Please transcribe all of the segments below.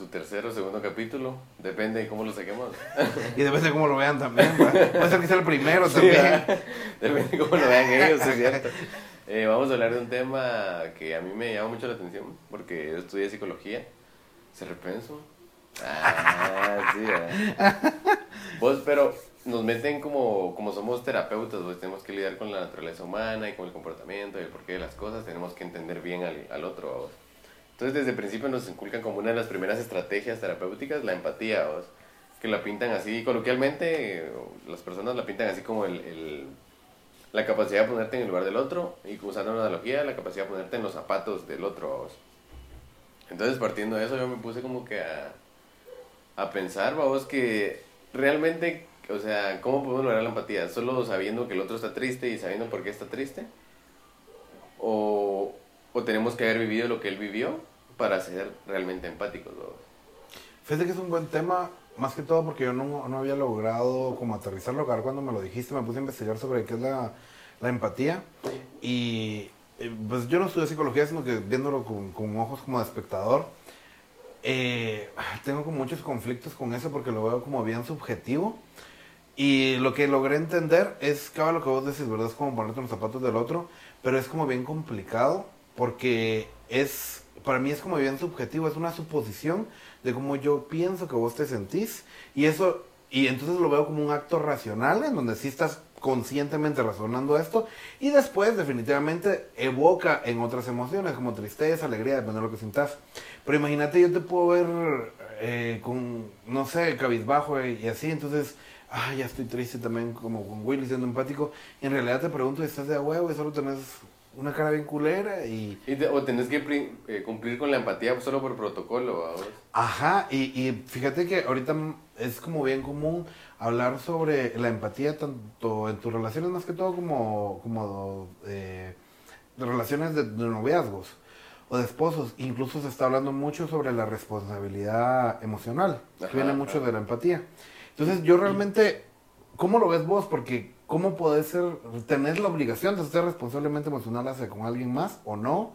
su tercer o segundo capítulo. Depende de cómo lo saquemos. y depende de cómo lo vean también. Puede ser que sea el primero también. depende de cómo lo vean ellos, es cierto. Eh, vamos a hablar de un tema que a mí me llama mucho la atención porque yo estudié psicología. ¿Se repenso? Ah, sí, ¿verdad? Vos, pero nos meten como, como somos terapeutas, pues tenemos que lidiar con la naturaleza humana y con el comportamiento y el porqué de las cosas, tenemos que entender bien al, al otro. Entonces desde el principio nos inculcan como una de las primeras estrategias terapéuticas la empatía, ¿vos? que la pintan así coloquialmente, las personas la pintan así como el, el, la capacidad de ponerte en el lugar del otro y usando una analogía, la capacidad de ponerte en los zapatos del otro. ¿vos? Entonces partiendo de eso yo me puse como que a, a pensar, vamos, que realmente o sea, ¿cómo podemos lograr la empatía? ¿Solo sabiendo que el otro está triste y sabiendo por qué está triste? ¿O, o tenemos que haber vivido lo que él vivió para ser realmente empáticos? ¿no? Fíjate que es un buen tema, más que todo porque yo no, no había logrado como aterrizarlo. Ahora cuando me lo dijiste me puse a investigar sobre qué es la, la empatía. Y eh, pues yo no estudié psicología, sino que viéndolo con, con ojos como de espectador. Eh, tengo como muchos conflictos con eso porque lo veo como bien subjetivo. Y lo que logré entender es, cada lo que vos decís, ¿verdad? Es como ponerte los zapatos del otro, pero es como bien complicado porque es, para mí es como bien subjetivo, es una suposición de cómo yo pienso que vos te sentís y eso, y entonces lo veo como un acto racional en donde sí estás conscientemente razonando esto y después definitivamente evoca en otras emociones como tristeza, alegría, depende de lo que sientas. Pero imagínate, yo te puedo ver eh, con, no sé, cabizbajo y así, entonces ah, ya estoy triste también, como con Willy siendo empático. Y en realidad te pregunto, ¿estás de huevo y solo tenés una cara bien culera? Y, o tenés que eh, cumplir con la empatía solo por protocolo, ¿vamos? Ajá, y, y fíjate que ahorita es como bien común hablar sobre la empatía tanto en tus relaciones más que todo como, como eh, de relaciones de, noviazgos o de esposos. Incluso se está hablando mucho sobre la responsabilidad emocional, que viene mucho de la empatía. Entonces yo realmente, ¿cómo lo ves vos? Porque ¿cómo podés ser, tener la obligación de ser responsablemente emocional hacia con alguien más o no?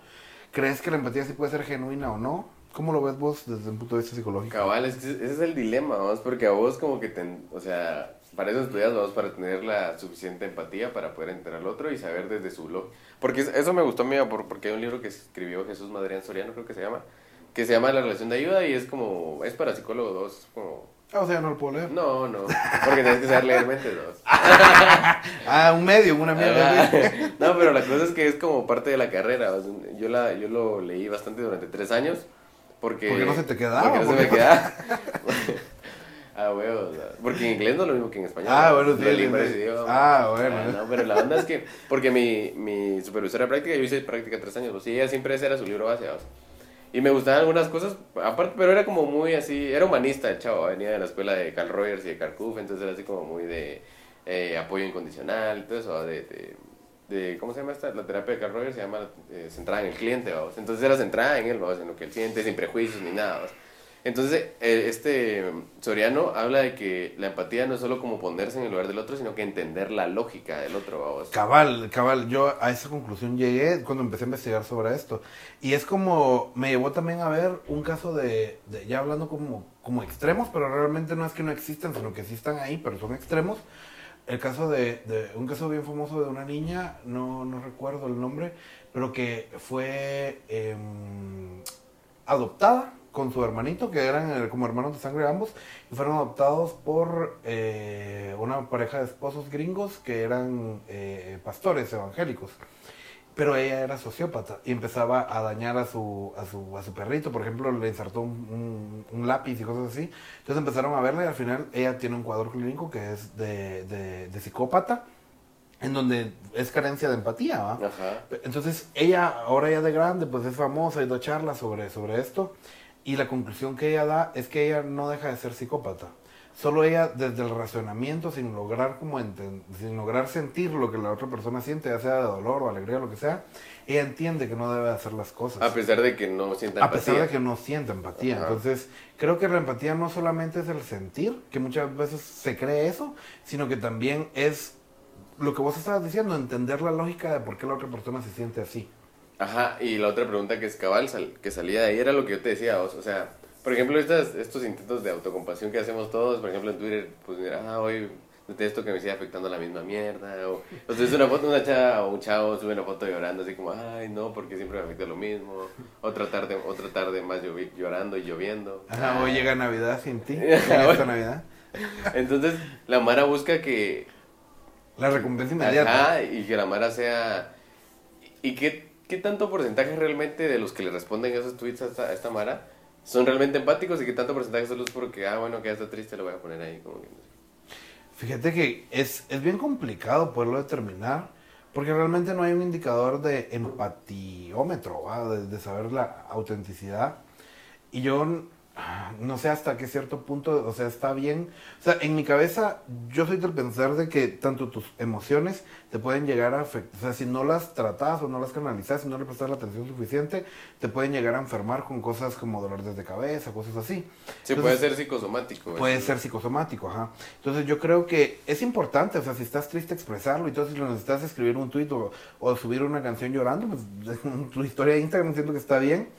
¿Crees que la empatía sí puede ser genuina o no? ¿Cómo lo ves vos desde un punto de vista psicológico? Cabal, ese es el dilema, vamos, porque a vos como que, ten, o sea, para eso estudias, vamos, para tener la suficiente empatía para poder entender al otro y saber desde su blog. Porque eso me gustó a porque hay un libro que escribió Jesús Madrián Soriano, creo que se llama, que se llama La relación de ayuda y es como, es para psicólogos, dos, como Ah, o sea, no lo puedo leer. No, no, porque tienes que saber leer mentes dos. ah, un medio, una mierda. no, pero la cosa es que es como parte de la carrera. Yo, la, yo lo leí bastante durante tres años. Porque, ¿Por qué no se te quedaba? Porque no se me quedaba. ah, huevos. Porque en inglés no es lo mismo que en español. Ah, bueno, sí. Ah, bueno. Ah, no, pero la onda es que, porque mi, mi supervisora de práctica, yo hice práctica tres años, y ella siempre ese era su libro base. Y me gustaban algunas cosas, aparte, pero era como muy así, era humanista el chavo, venía de la escuela de Carl Rogers y de Carl entonces era así como muy de eh, apoyo incondicional, todo eso, de, de, ¿cómo se llama esta? La terapia de Carl Rogers se llama eh, centrada en el cliente, vamos. Entonces era centrada en él, vamos, en lo que el cliente, sin prejuicios ni nada, vamos. Entonces, eh, este Soriano habla de que la empatía no es solo como ponerse en el lugar del otro, sino que entender la lógica del otro. Cabal, cabal, yo a esa conclusión llegué cuando empecé a investigar sobre esto. Y es como, me llevó también a ver un caso de, ya hablando como, como extremos, pero realmente no es que no existan, sino que sí están ahí, pero son extremos. El caso de, de un caso bien famoso de una niña, no, no recuerdo el nombre, pero que fue em, adoptada con su hermanito, que eran eh, como hermanos de sangre ambos, y fueron adoptados por eh, una pareja de esposos gringos que eran eh, pastores evangélicos. Pero ella era sociópata y empezaba a dañar a su, a su, a su perrito. Por ejemplo, le insertó un, un, lápiz y cosas así. Entonces empezaron a verla y al final ella tiene un cuadro clínico que es de, de, de psicópata en donde es carencia de empatía, ¿va? Entonces, ella, ahora ya de grande, pues es famosa y da charlas sobre, sobre esto. Y la conclusión que ella da es que ella no deja de ser psicópata. Solo ella, desde el razonamiento, sin lograr, como sin lograr sentir lo que la otra persona siente, ya sea de dolor o alegría o lo que sea, ella entiende que no debe hacer las cosas. A pesar de que no sienta empatía. A pesar de que no sienta empatía. Entonces, creo que la empatía no solamente es el sentir, que muchas veces se cree eso, sino que también es lo que vos estabas diciendo, entender la lógica de por qué la otra persona se siente así. Ajá, y la otra pregunta que es cabal, que salía de ahí era lo que yo te decía, o sea, Por ejemplo, estas, estos intentos de autocompasión que hacemos todos, por ejemplo en Twitter, pues mira, ah, hoy esto que me sigue afectando la misma mierda. O, o sea, es una foto, una chava o un chavo sube una foto llorando, así como, ay, no, porque siempre me afecta lo mismo. Otra tarde, otra tarde más llorando y lloviendo. Ajá, o llega Navidad sin ti. esta Navidad. Entonces, la Mara busca que. La recompensa inmediata. Ajá, y que la Mara sea. ¿Y qué, qué tanto porcentaje realmente de los que le responden esos tweets a esta, esta Mara son realmente empáticos y qué tanto porcentaje solo es porque, ah, bueno, que ya está triste, lo voy a poner ahí como que Fíjate que es, es bien complicado poderlo determinar, porque realmente no hay un indicador de empatiómetro, de, de, saber la autenticidad. Y yo no sé hasta qué cierto punto, o sea, está bien. O sea, en mi cabeza yo soy del pensar de que tanto tus emociones te pueden llegar a afectar, o sea, si no las tratas o no las canalizas, si no le prestas la atención suficiente, te pueden llegar a enfermar con cosas como dolores de cabeza, cosas así. Sí, puede ser psicosomático. Puede ser psicosomático, ajá. Entonces yo creo que es importante, o sea, si estás triste expresarlo y todo, si lo necesitas escribir un tuit o, o subir una canción llorando, pues tu historia de Instagram siento que está bien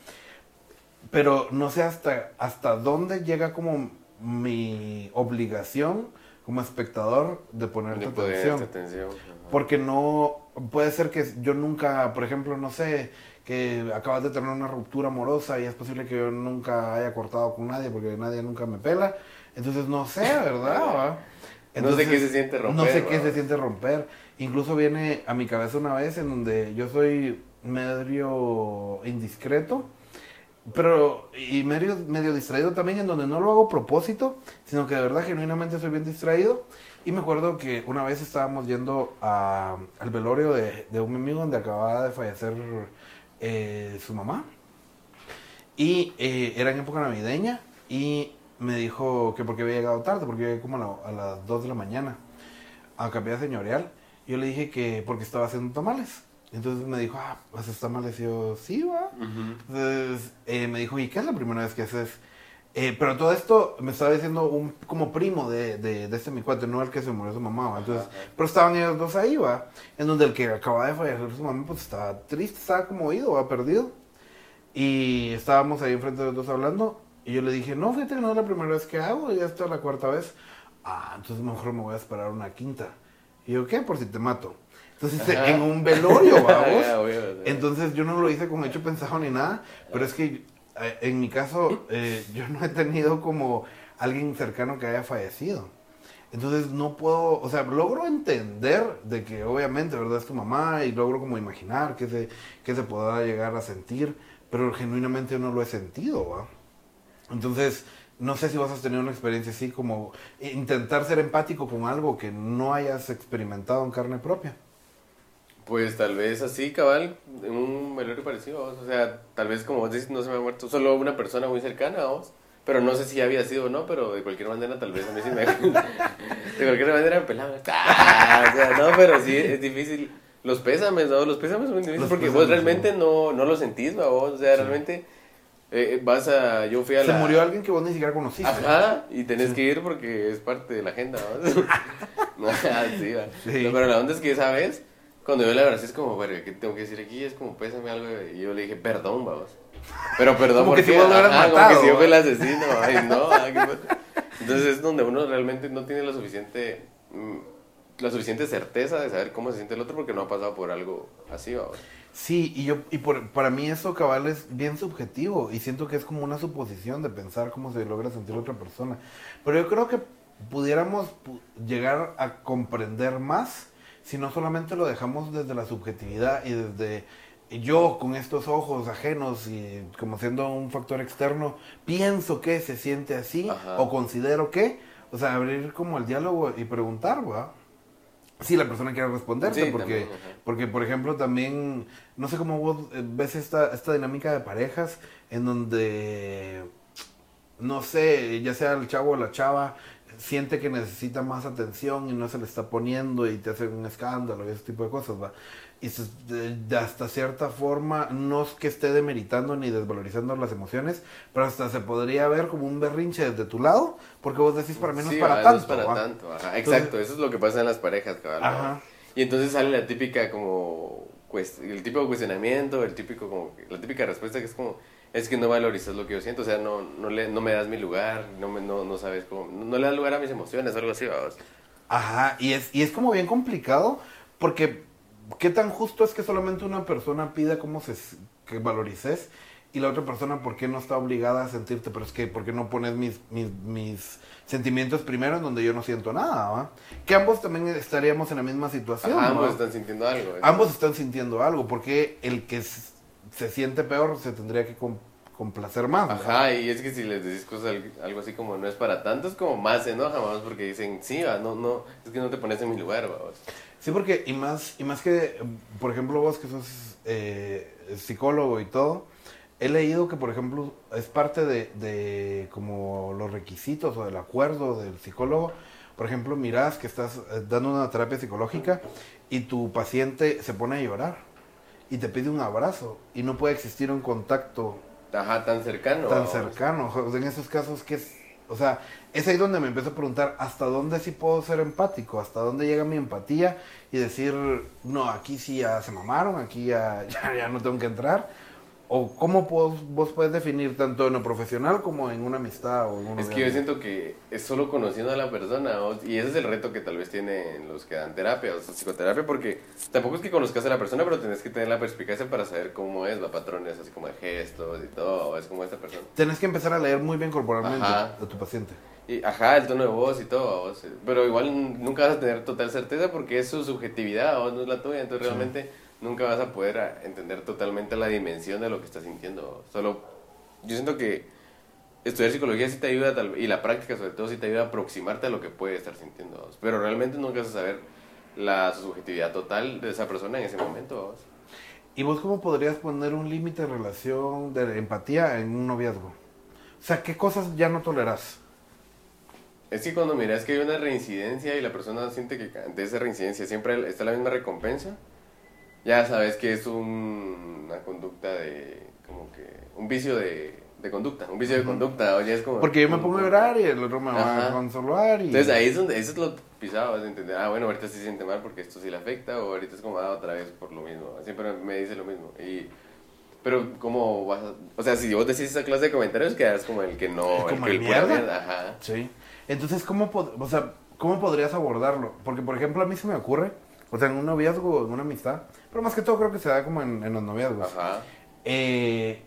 pero no sé hasta, hasta dónde llega como mi obligación como espectador de ponerte atención. atención. Porque no, puede ser que yo nunca, por ejemplo, no sé, que acabas de tener una ruptura amorosa y es posible que yo nunca haya cortado con nadie porque nadie nunca me pela. Entonces no sé, ¿verdad? no sé qué se siente romper. No sé qué se siente romper. Incluso viene a mi cabeza una vez en donde yo soy medio indiscreto pero y medio, distraído también, en donde no lo hago a propósito, sino que de verdad genuinamente soy bien distraído. Y me acuerdo que una vez estábamos yendo a, al velorio de, un amigo donde acababa de fallecer eh, su mamá. Y eh, era en época navideña y me dijo que porque había llegado tarde, porque llegué como a, a las 2 de la mañana a Capilla Señorial. Yo le dije que porque estaba haciendo tamales. Entonces me dijo, ah, pues está mal. Y yo, sí, va. Entonces eh, me dijo, ¿y qué es la primera vez que haces? Eh, pero todo esto me estaba diciendo un como primo de, de, de este mi cuate, no el que se murió su mamá. Entonces, pero estaban ellos dos ahí, va. En donde el que acababa de fallecer su mamá, pues estaba triste, estaba como oído, va perdido. Y estábamos ahí enfrente de los dos hablando. Y yo le dije, no, fíjate que no es la primera vez que hago, ya está la cuarta vez. Ah, entonces mejor me voy a esperar una quinta. Y yo, ¿qué? Por si te mato. Entonces, en un velorio, vamos. Entonces, yo no lo hice con hecho pensado ni nada, pero es que eh, en mi caso, eh, yo no he tenido como alguien cercano que haya fallecido. Entonces, no puedo, o sea, logro entender de que obviamente, ¿verdad? Es tu mamá y logro como imaginar que se, que se pueda llegar a sentir, pero genuinamente no lo he sentido, ¿va? Entonces, no sé si vas a tener una experiencia así como intentar ser empático con algo que no hayas experimentado en carne propia. Pues tal vez así, cabal, en un velorio parecido, o sea, tal vez como vos dices, no se me ha muerto solo una persona muy cercana a vos, pero no sé si había sido o no, pero de cualquier manera tal vez a mí sí me... de cualquier manera me pelaba. Ah, o sea, no, pero sí, es difícil. Los pésames, ¿no? Los pésames son difíciles porque vos realmente no, no lo sentís, ¿no? Vos, o sea, realmente... Eh, vas a. Yo fui a Se murió alguien que vos ni siquiera conociste. Ajá, y tenés que ir porque es parte de la agenda, ¿no? sí, va. sí. pero la onda es que esa vez cuando yo la verdad es como, bueno, ¿qué tengo que decir aquí? Es como, pésame algo. Y yo le dije, perdón, vamos. Pero perdón, porque si vos no como que si yo fui el asesino. Ay, no. Entonces es donde uno realmente no tiene la suficiente, mm, la suficiente certeza de saber cómo se siente el otro porque no ha pasado por algo así, vamos. Sí, y yo y por, para mí eso cabal es bien subjetivo y siento que es como una suposición de pensar cómo se logra sentir otra persona. Pero yo creo que pudiéramos llegar a comprender más si no solamente lo dejamos desde la subjetividad y desde yo con estos ojos ajenos y como siendo un factor externo, pienso que se siente así o considero que, o sea, abrir como el diálogo y preguntar, ¿va? Si la persona quiere responderte, porque, porque por ejemplo también, no sé cómo vos ves esta, esta dinámica de parejas en donde, no sé, ya sea el chavo o la chava, siente que necesita más atención y no se le está poniendo y te hace un escándalo y ese tipo de cosas, ¿va? Y de, hasta cierta forma, no es que esté demeritando ni desvalorizando las emociones, pero hasta se podría ver como un berrinche desde tu lado, porque vos decís para mí no es para tanto. para tanto, Exacto, eso es lo que pasa en las parejas, cabrón. Y entonces sale la típica como el típico cuestionamiento, el típico, como, la típica respuesta que es como, es que no valorizas lo que yo siento, o sea, no, no, le, no me das mi lugar, no, me, no, no sabes cómo, no, le das lugar a mis emociones, algo así, vamos. Ajá, y es, y es como bien complicado, porque qué tan justo es que solamente una persona pida cómo se, que valorices y la otra persona por qué no está obligada a sentirte, pero es que por qué no pones mis, mis, mis sentimientos primero en donde yo no siento nada, ¿va? Que ambos también estaríamos en la misma situación. ambos están sintiendo algo. Ambos están sintiendo algo, porque el que se siente peor se tendría que complacer más. Ajá, y es que si les decís cosas algo así como no es para tanto, es como más se enoja más porque dicen, sí, va, no, no, es que no te pones en mi lugar, va. Sí, porque, y más, y más que, por ejemplo, vos que sos eh, psicólogo y todo, he leído que, por ejemplo, es parte de, de como los requisitos o del acuerdo del psicólogo. Por ejemplo, mirás que estás eh, dando una terapia psicológica y tu paciente se pone a llorar y te pide un abrazo y no puede existir un contacto Ajá, tan cercano. Tan cercano. En esos casos, que es? O sea, es ahí donde me empiezo a preguntar hasta dónde sí puedo ser empático, hasta dónde llega mi empatía y decir, no, aquí sí ya se mamaron, aquí ya, ya no tengo que entrar ¿O cómo vos, puedes definir tanto en lo profesional como en una amistad? O es que yo siento que es solo conociendo a la persona y ese es el reto que tal vez tienen los que dan terapia o psicoterapia porque tampoco es que conozcas a la persona pero tienes que tener la perspicacia para saber cómo es, la patrones así como de gestos y todo, es como esta persona. Tienes que empezar a leer muy bien corporalmente a tu paciente. Y, ajá, el tono de voz y todo, pero igual nunca vas a tener total certeza porque es su subjetividad, o no es la tuya, entonces realmente nunca vas a poder entender totalmente la dimensión de lo que estás sintiendo. Solo, yo siento que estudiar psicología sí te ayuda, y la práctica sobre todo sí te ayuda a aproximarte a lo que puede estar sintiendo. Pero realmente nunca vas a saber la subjetividad total de esa persona en ese momento. ¿Y vos cómo podrías poner un límite de relación de empatía en un noviazgo? O sea, ¿qué cosas ya no toleras? Es que cuando miras que hay una reincidencia y la persona siente que de esa reincidencia siempre está la misma recompensa, ya sabes que es una conducta de, como que, un vicio de, de conducta, un vicio de conducta, oye, es como... Porque yo me pongo a llorar y el otro me va a consolar y... Entonces ahí es donde, eso es lo pisado, vas a entender, ah, bueno, ahorita sí se siente mal porque esto sí le afecta, o ahorita es como, ah, otra vez por lo mismo, siempre me dice lo mismo, y... Pero, ¿cómo vas a...? O sea, si vos decís esa clase de comentarios, quedas como el que no... Como el, que mierda. Ajá. Sí. Entonces, ¿cómo, o sea, ¿cómo podrías abordarlo? Porque, por ejemplo, a mí se me ocurre, o sea, en un noviazgo, en una amistad, pero más que todo creo que se da como en, en los noviazgos. Ajá. Eh,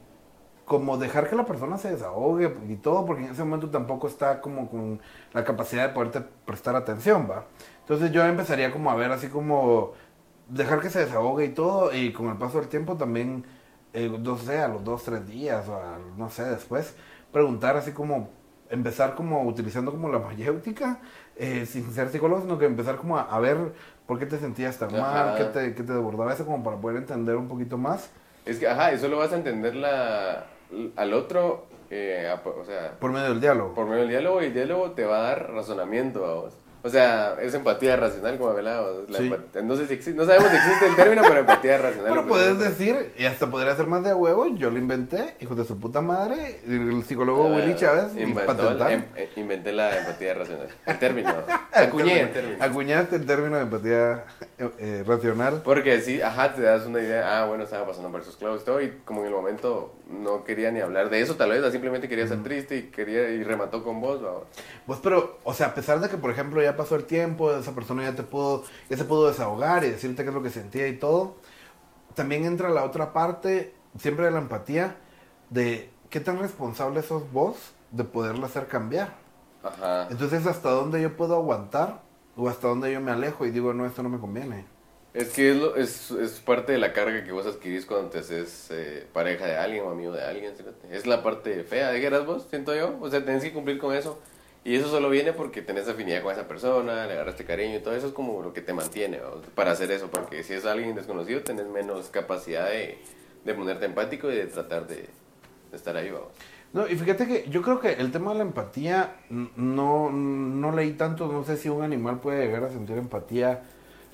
como dejar que la persona se desahogue y todo, porque en ese momento tampoco está como con la capacidad de poderte prestar atención, ¿va? Entonces yo empezaría como a ver así como dejar que se desahogue y todo, y con el paso del tiempo también, eh, no sé, a los dos, tres días, o no sé, después, preguntar así como, empezar como utilizando como la mayéutica, eh, sin ser psicólogo, sino que empezar como a ver ¿Por qué te sentías tan mal? ¿Qué te, ¿Qué te desbordaba eso como para poder entender un poquito más? Es que, ajá, eso lo vas a entender la, al otro, eh, o sea... Por medio del diálogo. Por medio del diálogo y el diálogo te va a dar razonamiento a vos. O sea, es empatía racional, como hablaba. No, sé si existe, no sabemos si existe el término, pero empatía racional. Pero puedes decir, y hasta podría ser más de huevo, yo lo inventé, hijo de su puta madre, el psicólogo Willy Chávez, inventó em, eh, inventé la empatía racional. El término. Acuñé el término. Acuñaste el término de empatía eh, eh, racional. Porque sí, ajá, te das una idea, ah, bueno, estaba pasando por esos clavos y todo, y como en el momento no quería ni hablar de eso, tal vez, simplemente quería ser triste y quería y remató con vos. Pues, pero, o sea, a pesar de que, por ejemplo, ya ya pasó el tiempo, esa persona ya te pudo, ya se pudo desahogar y decirte qué es lo que sentía y todo. También entra la otra parte, siempre de la empatía, de qué tan responsable sos vos de poderla hacer cambiar. Ajá. Entonces, ¿hasta dónde yo puedo aguantar? O hasta dónde yo me alejo y digo, no, esto no me conviene. Es que es, es, parte de la carga que vos adquirís cuando te haces eh, pareja de alguien o amigo de alguien. Es la parte fea, de eras vos, siento yo. O sea, tenés que cumplir con eso. Y eso solo viene porque tenés afinidad con esa persona, le agarraste cariño y todo eso es como lo que te mantiene para hacer eso. Porque si es alguien desconocido, tenés menos capacidad de, de ponerte empático y de tratar de, estar ahí. Vamos. No, y fíjate que yo creo que el tema de la empatía no, no leí tanto, no sé si un animal puede llegar a sentir empatía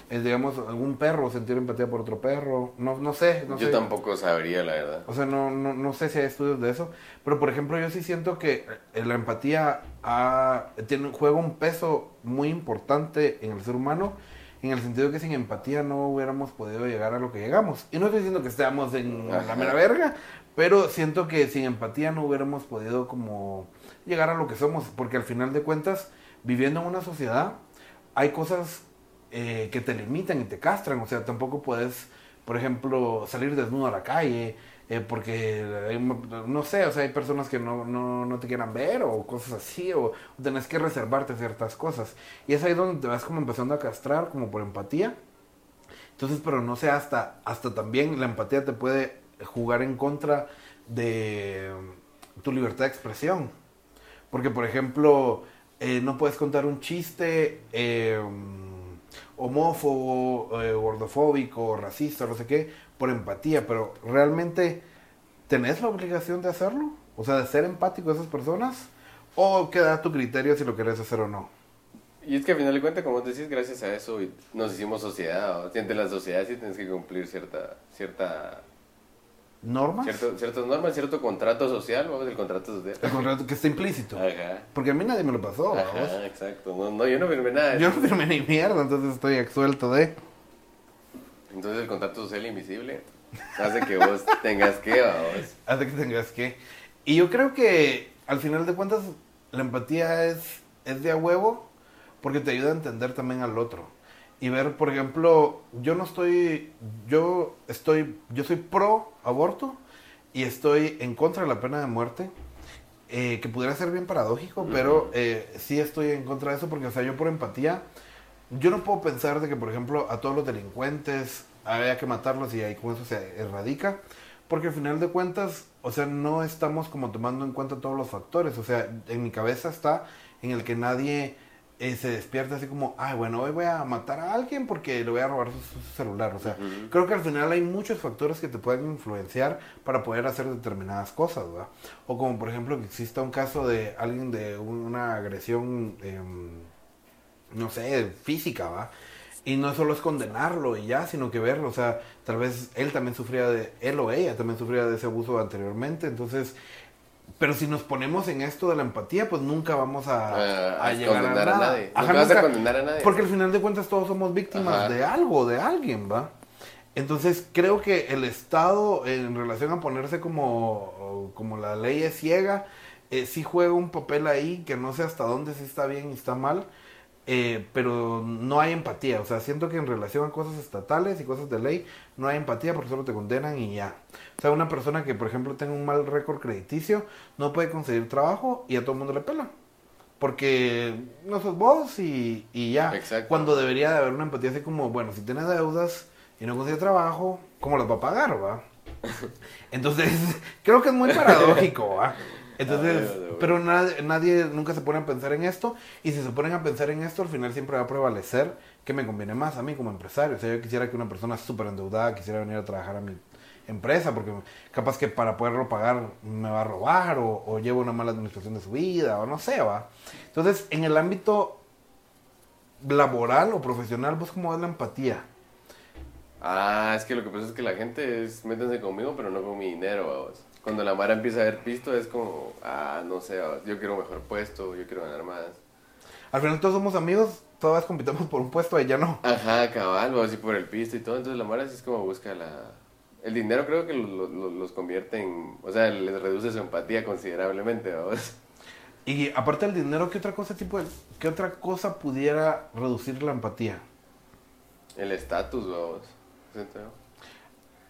digamos, algún perro sentir empatía por otro perro. No, no sé. yo tampoco sabría, la verdad. O sea, no, no, no sé si hay estudios de eso. Pero, por ejemplo, yo sí siento que eh, la empatía ha, tiene, juega un peso muy importante en el ser humano, en el sentido que sin empatía no hubiéramos podido llegar a lo que llegamos. Y no estoy diciendo que estemos en la mera verga, pero siento que sin empatía no hubiéramos podido como llegar a lo que somos, porque al final de cuentas, viviendo en una sociedad, hay cosas eh, que te limitan y te castran, o sea, tampoco puedes, por ejemplo, salir desnudo a la calle, eh, porque no sé, o sea, hay personas que no, no, no, te quieran ver o cosas así, o, tenés que reservarte ciertas cosas. Y es ahí donde te vas como empezando a castrar, como por empatía. Entonces, pero no sé, hasta, hasta también la empatía te puede jugar en contra de tu libertad de expresión. Porque, por ejemplo, eh, no puedes contar un chiste eh, homófobo, eh, gordofóbico, racista, no sé qué, por empatía, pero realmente tenés la obligación de hacerlo, o sea, de ser empático a esas personas, o queda tu criterio si lo querés hacer o no. Y es que al final de cuentas, como decís, gracias a eso nos hicimos sociedad. ¿o? Entre la sociedad sí tienes que cumplir cierta, cierta normas. Cierto, ciertas normas, cierto contrato social, vamos, el contrato social. El contrato que está implícito. Ajá. Porque a mí nadie me lo pasó. Ajá, exacto. No, no, yo no firmé nada. Yo no firmé ni mierda, entonces estoy exuelto de. Entonces el contrato social invisible hace que vos tengas que, vamos. Hace que tengas que. Y yo creo que al final de cuentas la empatía es, es de a huevo porque te ayuda a entender también al otro y ver, por ejemplo, yo no estoy, yo estoy, yo soy pro aborto y estoy en contra de la pena de muerte, eh, que pudiera ser bien paradójico, pero eh, sí estoy en contra de eso porque, o sea, yo por empatía, yo no puedo pensar de que, por ejemplo, a todos los delincuentes haya que matarlos y ahí con eso se erradica, porque al final de cuentas, o sea, no estamos como tomando en cuenta todos los factores, o sea, en mi cabeza está en el que nadie eh, se despierta así como, ay, bueno, hoy voy a matar a alguien porque le voy a robar su, celular. O sea, creo que al final hay muchos factores que te pueden influenciar para poder hacer determinadas cosas, ¿verdad? O como por ejemplo que exista un caso de alguien de una agresión, em, no sé, física, ¿va? Y no solo es condenarlo y ya, sino que verlo, o sea, tal vez él también sufría de, él o ella también sufría de ese abuso anteriormente, entonces pero si nos ponemos en esto de la empatía, pues nunca vamos a, a, llegar a, nada. nadie. Ajá, vas a condenar a nadie. Porque al final de cuentas todos somos víctimas de algo, de alguien, ¿va? Entonces creo que el Estado, en relación a ponerse como, como la ley es ciega, eh, sí juega un papel ahí que no sé hasta dónde sí está bien y está mal eh, pero no hay empatía. O sea, siento que en relación a cosas estatales y cosas de ley, no hay empatía porque solo te condenan y ya. O sea, una persona que, por ejemplo, tenga un mal récord crediticio, no puede conseguir trabajo y a todo el mundo le pela. Porque no sos vos y, y ya. Cuando debería de haber una empatía así como, bueno, si tienes deudas y no consigues trabajo, ¿cómo las va a pagar, va? Entonces, creo que es muy paradójico, ¿va? Entonces, pero nadie, nadie nunca se pone a pensar en esto y si se ponen a pensar en esto, al final siempre va a prevalecer que me conviene más a mí como empresario. O sea, yo quisiera que una persona súper endeudada quisiera venir a trabajar a mi empresa porque capaz que para poderlo pagar me va a robar o, o lleva una mala administración de su vida o no sé, va. Entonces, en el ámbito laboral o profesional, ¿vos cómo es la empatía? Ah, es que lo que pasa es que la gente es, métanse conmigo, pero no con mi dinero, vamos cuando la Mara empieza a ver pisto es como, ah, no sé, yo quiero un mejor puesto, yo quiero ganar más. Al final todos somos amigos, todas compitamos por un puesto, ya no. Ajá, cabal, o así por el pisto y todo, entonces la Mara así es como busca la... El dinero creo que los convierte en, o sea, les reduce su empatía considerablemente, ¿vamos? Y aparte del dinero, ¿qué otra cosa tipo, qué otra cosa pudiera reducir la empatía? El estatus, vamos.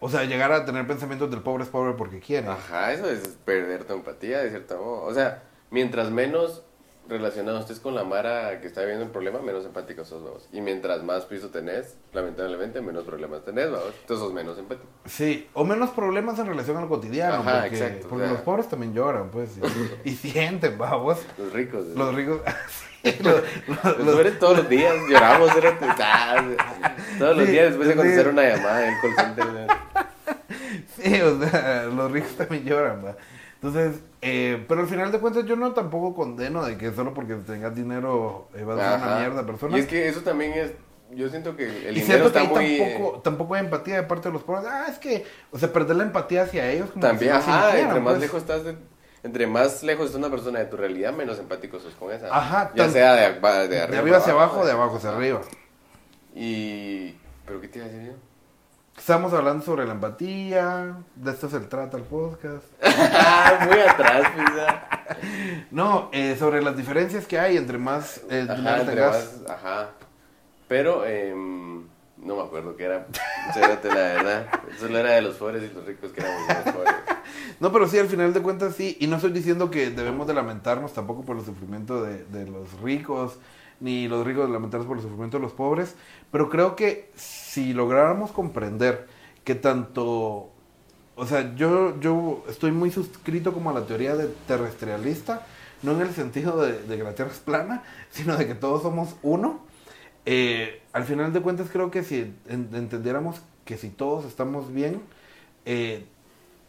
O sea, llegar a tener pensamientos del pobre es pobre porque quiere. Ajá, eso es perder tu empatía, de cierto modo. O sea, mientras menos relacionado estés con la Mara que está viviendo el problema, menos empático sos vos. Y mientras más piso tenés, lamentablemente, menos problemas tenés, vos. Entonces sos menos empático. Sí, o menos problemas en relación al cotidiano. Ajá, porque, exacto. Porque los pobres también lloran, pues. Y, sienten, vos. Los ricos. Los ricos. los, los, todos los días lloramos, era todos los días después de contestar una llamada en call center. Sí, o sea, los ricos también lloran, ¿va? Entonces, eh, pero al final de cuentas yo no tampoco condeno de que solo porque tengas dinero eh, vas a ser una mierda persona. Y es que eso también es, yo siento que el dinero está muy... Tampoco, tampoco hay empatía de parte de los pobres. Ah, es que, o sea, perder la empatía hacia ellos. Como también, ajá, entre más pues. lejos estás de entre más lejos está una persona de tu realidad, menos empático sos con esa. Ajá. Ya sea de, de, arriba, de arriba hacia abajo, de abajo hacia arriba. Y... ¿Pero qué te iba a decir yo? Estamos hablando sobre la empatía, de esto se trata el podcast. Muy atrás, pizza. No, eh, sobre las diferencias que hay entre más eh, Ajá, entre más- ajá. Pero, em, no me acuerdo qué era. Cerote, la verdad. Solo era de los pobres y los ricos que éramos los pobres. No, pero sí, al final de cuentas sí. Y no estoy diciendo que debemos de lamentarnos tampoco por el sufrimiento de, de los ricos, ni los ricos lamentarse por el sufrimiento de los pobres. Pero creo que si lográramos comprender que tanto... O sea, yo, yo estoy muy suscrito como a la teoría de terrestrialista, no en el sentido de, que la Tierra es plana, sino de que todos somos uno. Eh, al final de cuentas creo que si en- entendiéramos que si todos estamos bien, eh,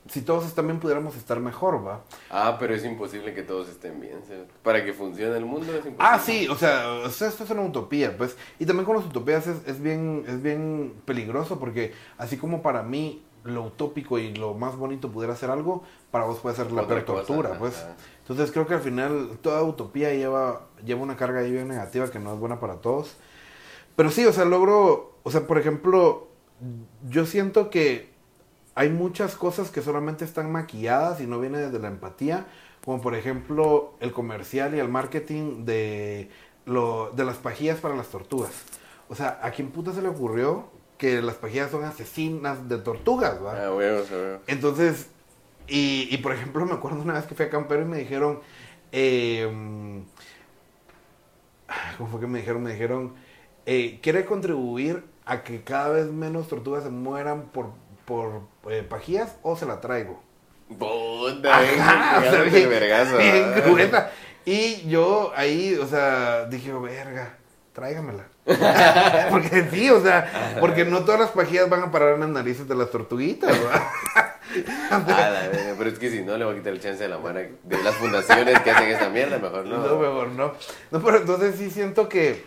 si todos están bien pudiéramos estar mejor, ¿va? Ah, pero es imposible que todos estén bien. cerote. Para que funcione el mundo es imposible. Ah, sí, o sea, o sea, esto es una utopía, pues. Y también con las utopías es, es bien, es bien peligroso porque así como para mí lo utópico y lo más bonito pudiera ser algo, para vos puede ser la Otra peor cosa, tortura, ajá. pues. Entonces creo que al final toda utopía lleva, lleva una carga ahí bien negativa que no es buena para todos. Pero sí, o sea, logro, o sea, por ejemplo, yo siento que hay muchas cosas que solamente están maquilladas y no vienen desde la empatía, como por ejemplo el comercial y el marketing de, lo, de las pajillas para las tortugas. O sea, ¿a quién puta se le ocurrió que las pajillas son asesinas de tortugas, va? Ah, huevos, huevos. Entonces, y, y por ejemplo, me acuerdo una vez que fui a Campero y me dijeron, eh, ¿cómo fue que me dijeron? Me dijeron, eh, ¿quiere contribuir a que cada vez menos tortugas se mueran por, por eh, pajillas o se la traigo? Puta, Ajá, o sea, vergazo. bien cruenta. Y yo ahí, o sea, dije, verga, tráigamela. porque sí, o sea, porque no todas las pajillas van a parar en las narices de las tortuguitas, ¿verdad? Ah, pero es que si no, le voy a quitar el chance de la mano de las fundaciones que hacen esa mierda, mejor no. No, mejor no. No, pero entonces sí siento que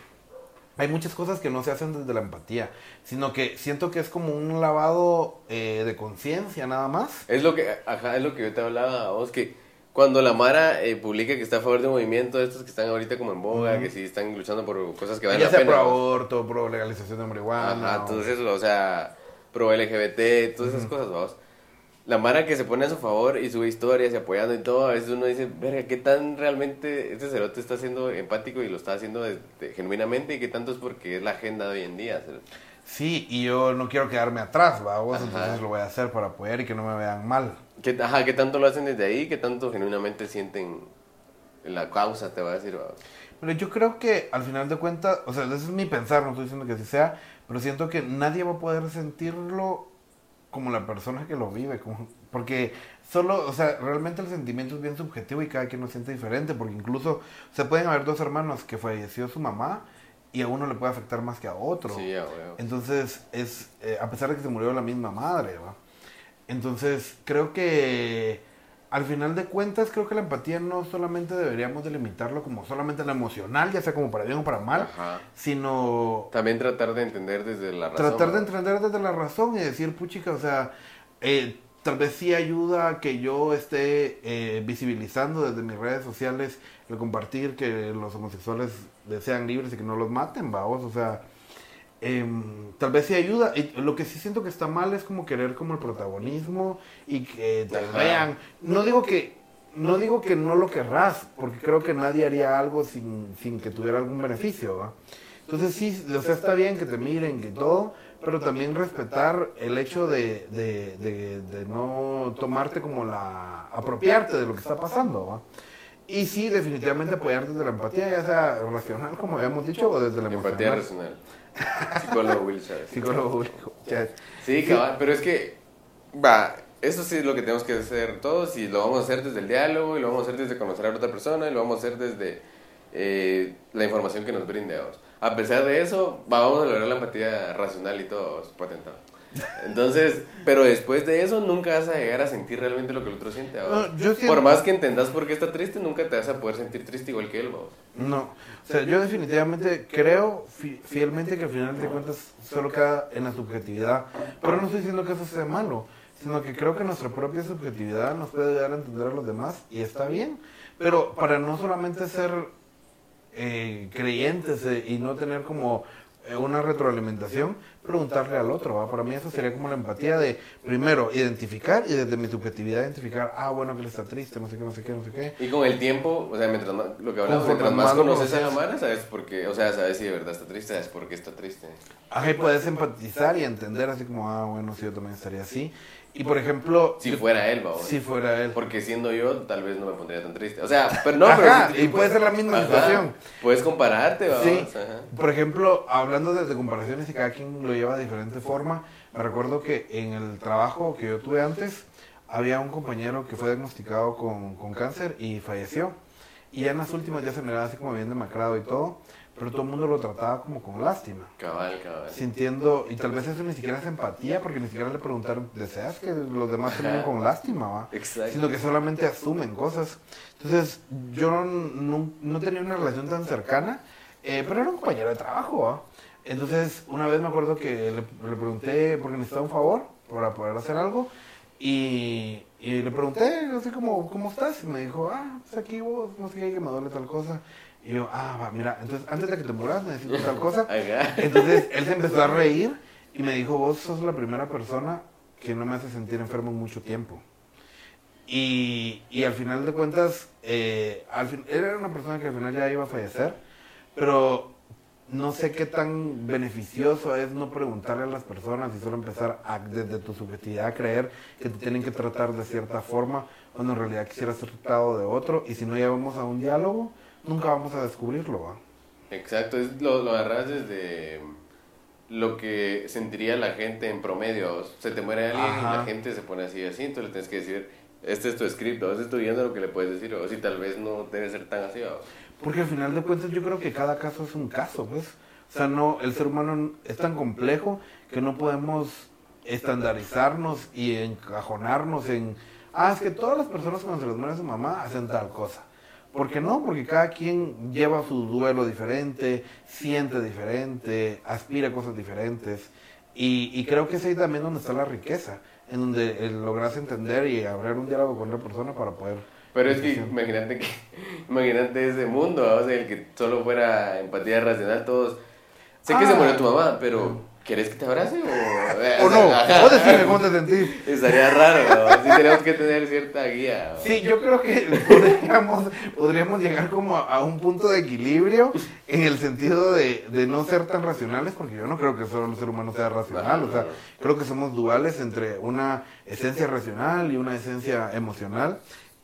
hay muchas cosas que no se hacen desde la empatía, sino que siento que es como un lavado eh, de conciencia nada más. Es lo que, ajá, es lo que yo te hablaba a vos, que cuando la Mara eh, publica que está a favor de movimiento, estos que están ahorita como en boga, que sí están luchando por cosas que valen Ya la sea pena. pro aborto, pro legalización de marihuana. Ajá, o- todo eso, o sea, pro LGBT, todas esas cosas, vamos. La Mara que se pone a su favor y sube historias y apoyando y todo, a veces uno dice, verga, ¿qué tan realmente este cerote está siendo empático y lo está haciendo desde- genuinamente y qué tanto es porque es la agenda de hoy en día? cerote? Sí, y yo no quiero quedarme atrás, vamos, entonces lo voy a hacer para apoyar y que no me vean mal. ¿Qué, ajá, ¿qué tanto lo hacen desde ahí? ¿Qué tanto genuinamente sienten la causa, te voy a decir? vamos? Pero yo creo que al final de cuentas, o sea, ese es mi pensar, no estoy diciendo que así sea, pero siento que nadie va a poder sentirlo como la persona que lo vive, como, porque solo, o sea, realmente el sentimiento es bien subjetivo y cada quien lo siente diferente, porque incluso se pueden haber dos hermanos que falleció su mamá y a uno le puede afectar más que a otro. Sí, a huevo. Entonces, es, eh, a pesar de que se murió la misma madre, ¿va? Entonces, creo que al final de cuentas, creo que la empatía no solamente deberíamos delimitarlo como solamente lo emocional, ya sea como para bien o para mal, Ajá. sino También tratar de entender desde la razón. tratar de entender desde la razón y decir, puchica, o sea, eh, tal vez sí ayuda a que yo esté eh, visibilizando desde mis redes sociales el compartir que los homosexuales sean libres y que no los maten, vamos, o sea, em, tal vez sí ayuda. Y lo que sí siento que está mal es como querer como el protagonismo y que te vean. No digo que no digo que no lo querrás, porque creo que nadie haría algo sin, sin que tuviera algún beneficio, ¿va? Entonces sí, o sea, está bien que te miren, que todo, pero también respetar el hecho de, de, de, de no tomarte como la... apropiarte de lo que está pasando, ¿va? Y sí, definitivamente apoyar desde la empatía, ya sea racional, como habíamos dicho, o desde la Empatía emocional. racional. Psicólogo Will Chávez. Psicólogo público. Ya. Sí, cabal, pero es que, va, eso sí es lo que tenemos que hacer todos y lo vamos a hacer desde el diálogo y lo vamos a hacer desde conocer a otra persona y lo vamos a hacer desde eh, la información que nos brinde. vamos. A pesar de eso, va, vamos a lograr la empatía racional y todo, patentado. Entonces, pero después de eso nunca vas a llegar a sentir realmente lo que el otro siente. No, yo siento- Por más que entendas por qué está triste, nunca te vas a poder sentir triste igual que él. vamos. No, o sea, yo definitivamente creo fi- fielmente que al final de cuentas solo queda en la subjetividad, pero no estoy diciendo que eso sea malo, sino que creo que nuestra propia subjetividad nos puede ayudar a entender a los demás y está bien, pero para no solamente ser eh, creyentes eh, y no tener como una retroalimentación, preguntarle al otro. ¿va? Para mí eso sería como la empatía de, primero, identificar y desde mi subjetividad identificar, ah, bueno, que él está triste, no sé qué, no sé qué, no sé qué. Y con el tiempo, o sea, mientras más, lo que hablamos, mientras más conoces a la. Mara, sabes por qué, o sea, sabes si de verdad está triste, sabes por qué está triste. Ajá, y puedes empatizar y entender así como, ah, bueno, sí, yo también estaría así. Y por ejemplo, Si yo- fuera él, vamos. si fuera él. Porque siendo yo, tal vez no me pondría tan triste. O sea, pero no, Ajá, pero... si- y puede ser la misma Ajá, situación. Puedes compararte, vamos. Sí, Ajá. por ejemplo, hablando desde comparaciones y cada quien lo lleva de diferente forma, me recuerdo que en el trabajo que yo tuve antes, había un compañero que fue diagnosticado con, con cáncer y falleció. Y ya en las últimas ya se miraba así como bien demacrado y todo, pero todo el mundo lo trataba como con lástima. Cabal, cabal. Sintiendo, y tal vez eso ni siquiera es empatía, porque ni siquiera le preguntaron, ¿deseas que los demás te miren con lástima? va?" Exacto. sino que solamente asumen cosas. Entonces, yo no, no- no tenía una relación tan cercana, eh, pero era un compañero de trabajo. ¿va? Entonces, una vez me acuerdo que le, le pregunté, porque necesitaba un favor para poder hacer algo, y, y le pregunté, así como, ¿cómo estás? Y me dijo, ah, pues aquí vos, no sé qué, que me duele tal cosa. Y yo, ah, va, mira, entonces antes de que te mueras necesito tal cosa. Entonces él se empezó a reír y me dijo, vos sos la primera persona que no me hace sentir enfermo en mucho tiempo. Y, y al final de cuentas, eh, al fin, él era una persona que al final ya iba a fallecer, pero no sé qué tan beneficioso es no preguntarle a las personas y solo empezar a, desde tu subjetividad a creer que te tienen que tratar de cierta forma cuando en realidad quisieras ser tratado de otro y si no llevamos a un diálogo, nunca vamos a descubrirlo. ¿va? Exacto, es lo, lo agarras desde lo que sentiría la gente en promedio. Se te muere alguien y la gente se pone así, así, entonces le tienes que decir, este es tu script, o este es tu guion de lo que le puedes decir, o si tal vez no debe ser tan así. ¿o? Porque al final de cuentas yo creo que cada caso es un caso, pues. O sea, no, el ser humano es tan complejo que no podemos estandarizarnos y encajonarnos en, ah, es que todas las personas cuando se les muere su mamá hacen tal cosa. ¿Por qué no? Porque cada quien lleva su duelo diferente, siente diferente, aspira a cosas diferentes. Y, y creo que es ahí también donde está la riqueza, en donde logras entender y abrir un diálogo con otra persona para poder... Pero es que imagínate que, imagínate ese mundo, ¿va? o sea, el que solo fuera empatía racional, todos, sé que se Ah. murió tu mamá, pero ¿querés que te abrace o...? O no, Ajá. vos decime cómo te sentís. Estaría raro, ¿no? sí tenemos que tener cierta guía. ¿no? Sí, yo creo que podríamos, podríamos llegar como a, a un punto de equilibrio en el sentido de, de no ser tan racionales, porque yo no creo que solo el ser humano sea racional, o sea, creo que somos duales entre una esencia racional y una esencia emocional,